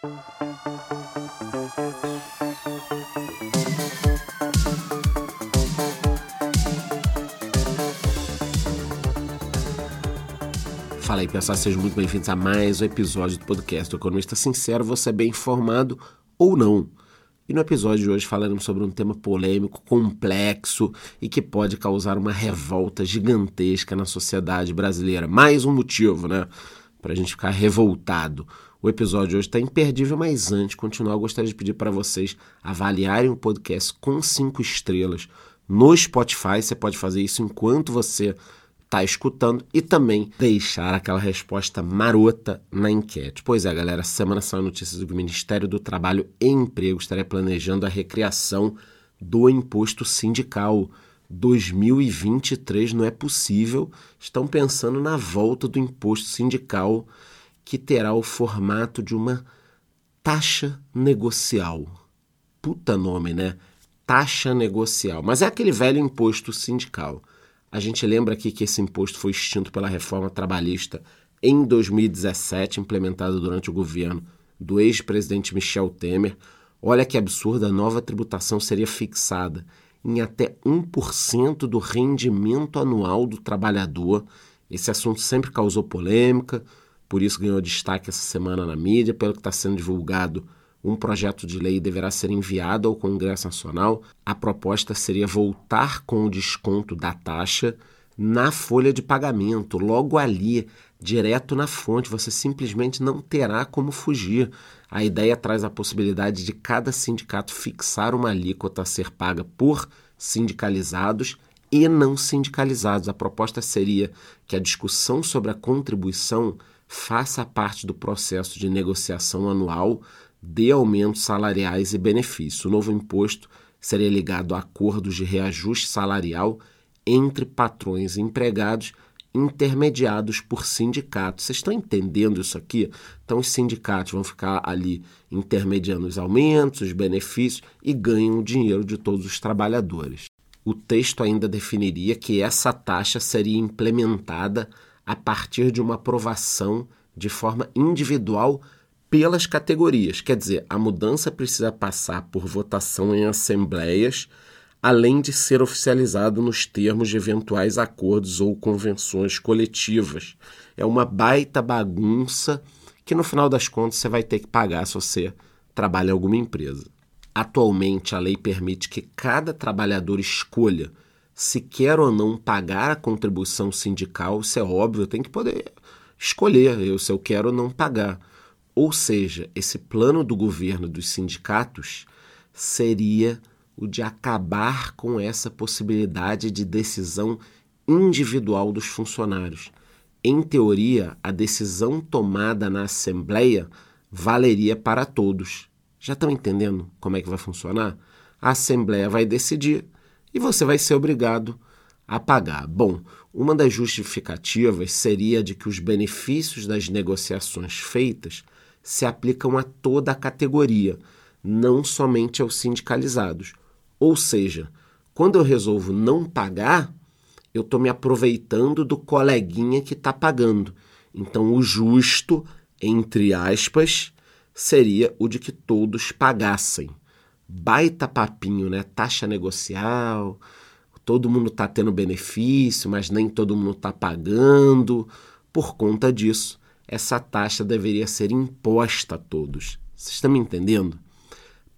Fala aí pessoal, sejam muito bem-vindos a mais um episódio do podcast do Economista Sincero, você é bem informado ou não. E no episódio de hoje falaremos sobre um tema polêmico, complexo e que pode causar uma revolta gigantesca na sociedade brasileira. Mais um motivo, né? Para a gente ficar revoltado. O episódio hoje está imperdível, mas antes de continuar, eu gostaria de pedir para vocês avaliarem o podcast com cinco estrelas no Spotify. Você pode fazer isso enquanto você está escutando e também deixar aquela resposta marota na enquete. Pois é, galera, semana saiu notícias do Ministério do Trabalho e Emprego estaria planejando a recriação do imposto sindical. 2023 não é possível. Estão pensando na volta do imposto sindical que terá o formato de uma taxa negocial. Puta nome, né? Taxa negocial. Mas é aquele velho imposto sindical. A gente lembra aqui que esse imposto foi extinto pela reforma trabalhista em 2017, implementada durante o governo do ex-presidente Michel Temer. Olha que absurda, a nova tributação seria fixada em até 1% do rendimento anual do trabalhador. Esse assunto sempre causou polêmica, por isso ganhou destaque essa semana na mídia, pelo que está sendo divulgado um projeto de lei deverá ser enviado ao Congresso Nacional. A proposta seria voltar com o desconto da taxa na folha de pagamento, logo ali, direto na fonte. Você simplesmente não terá como fugir. A ideia traz a possibilidade de cada sindicato fixar uma alíquota a ser paga por sindicalizados e não sindicalizados. A proposta seria que a discussão sobre a contribuição faça parte do processo de negociação anual de aumentos salariais e benefícios. O novo imposto seria ligado a acordos de reajuste salarial entre patrões e empregados intermediados por sindicatos. Vocês estão entendendo isso aqui? Então, os sindicatos vão ficar ali intermediando os aumentos, os benefícios e ganham o dinheiro de todos os trabalhadores. O texto ainda definiria que essa taxa seria implementada a partir de uma aprovação de forma individual pelas categorias. Quer dizer, a mudança precisa passar por votação em assembleias, além de ser oficializado nos termos de eventuais acordos ou convenções coletivas. É uma baita bagunça que no final das contas você vai ter que pagar se você trabalha em alguma empresa. Atualmente, a lei permite que cada trabalhador escolha se quer ou não pagar a contribuição sindical. Isso é óbvio, tem que poder escolher eu, se eu quero ou não pagar. Ou seja, esse plano do governo dos sindicatos seria o de acabar com essa possibilidade de decisão individual dos funcionários. Em teoria, a decisão tomada na Assembleia valeria para todos. Já estão entendendo como é que vai funcionar? A Assembleia vai decidir e você vai ser obrigado a pagar. Bom, uma das justificativas seria de que os benefícios das negociações feitas se aplicam a toda a categoria, não somente aos sindicalizados. Ou seja, quando eu resolvo não pagar, eu estou me aproveitando do coleguinha que está pagando. Então, o justo, entre aspas, seria o de que todos pagassem. Baita papinho, né? Taxa negocial, todo mundo está tendo benefício, mas nem todo mundo está pagando. Por conta disso, essa taxa deveria ser imposta a todos. Vocês estão me entendendo?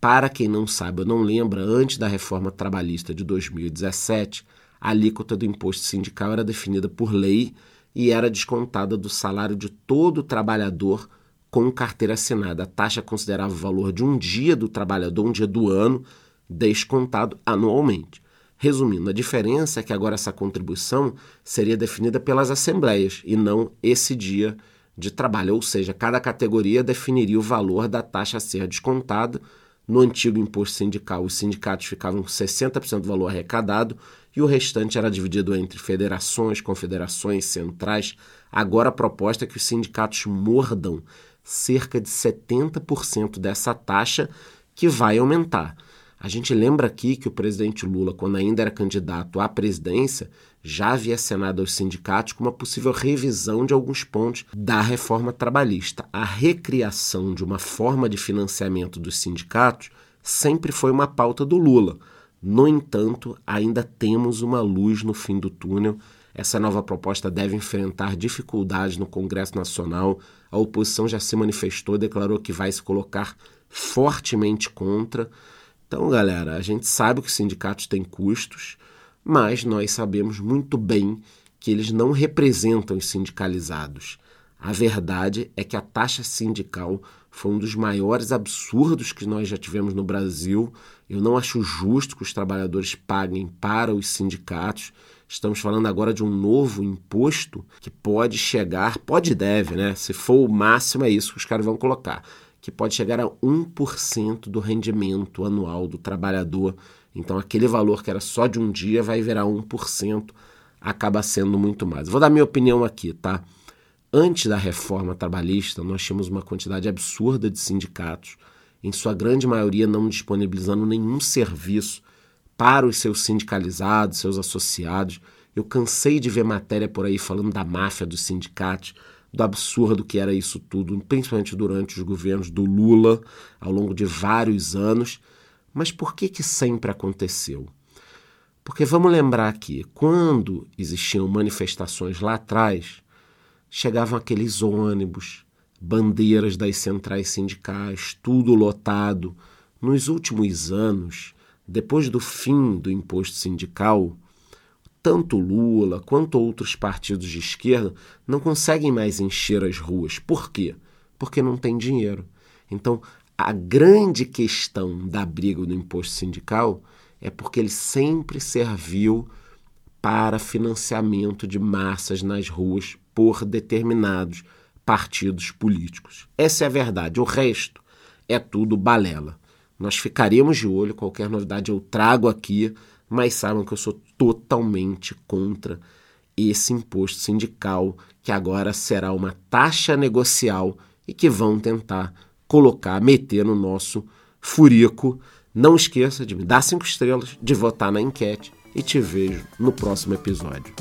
Para quem não sabe ou não lembra, antes da reforma trabalhista de 2017, a alíquota do imposto sindical era definida por lei e era descontada do salário de todo trabalhador com carteira assinada. A taxa considerava o valor de um dia do trabalhador, um dia do ano, descontado anualmente. Resumindo, a diferença é que agora essa contribuição seria definida pelas assembleias e não esse dia de trabalho, ou seja, cada categoria definiria o valor da taxa a ser descontada. No antigo imposto sindical, os sindicatos ficavam com 60% do valor arrecadado e o restante era dividido entre federações, confederações, centrais. Agora a proposta é que os sindicatos mordam cerca de 70% dessa taxa que vai aumentar. A gente lembra aqui que o presidente Lula, quando ainda era candidato à presidência, já havia acenado aos sindicatos com uma possível revisão de alguns pontos da reforma trabalhista. A recriação de uma forma de financiamento dos sindicatos sempre foi uma pauta do Lula. No entanto, ainda temos uma luz no fim do túnel. Essa nova proposta deve enfrentar dificuldades no Congresso Nacional. A oposição já se manifestou, declarou que vai se colocar fortemente contra. Então, galera, a gente sabe que os sindicatos têm custos mas nós sabemos muito bem que eles não representam os sindicalizados. A verdade é que a taxa sindical foi um dos maiores absurdos que nós já tivemos no Brasil. Eu não acho justo que os trabalhadores paguem para os sindicatos. Estamos falando agora de um novo imposto que pode chegar, pode e deve, né? Se for o máximo, é isso que os caras vão colocar, que pode chegar a 1% do rendimento anual do trabalhador então aquele valor que era só de um dia vai virar 1%, acaba sendo muito mais. Vou dar minha opinião aqui, tá? Antes da reforma trabalhista, nós tínhamos uma quantidade absurda de sindicatos, em sua grande maioria não disponibilizando nenhum serviço para os seus sindicalizados, seus associados. Eu cansei de ver matéria por aí falando da máfia dos sindicatos, do absurdo que era isso tudo, principalmente durante os governos do Lula, ao longo de vários anos. Mas por que que sempre aconteceu? Porque vamos lembrar que quando existiam manifestações lá atrás, chegavam aqueles ônibus, bandeiras das centrais sindicais, tudo lotado. Nos últimos anos, depois do fim do imposto sindical, tanto Lula quanto outros partidos de esquerda não conseguem mais encher as ruas. Por quê? Porque não tem dinheiro. Então, a grande questão da briga do imposto sindical é porque ele sempre serviu para financiamento de massas nas ruas por determinados partidos políticos. Essa é a verdade. O resto é tudo balela. Nós ficaremos de olho, qualquer novidade eu trago aqui, mas saibam que eu sou totalmente contra esse imposto sindical, que agora será uma taxa negocial e que vão tentar colocar, meter no nosso furico. Não esqueça de me dar cinco estrelas, de votar na enquete e te vejo no próximo episódio.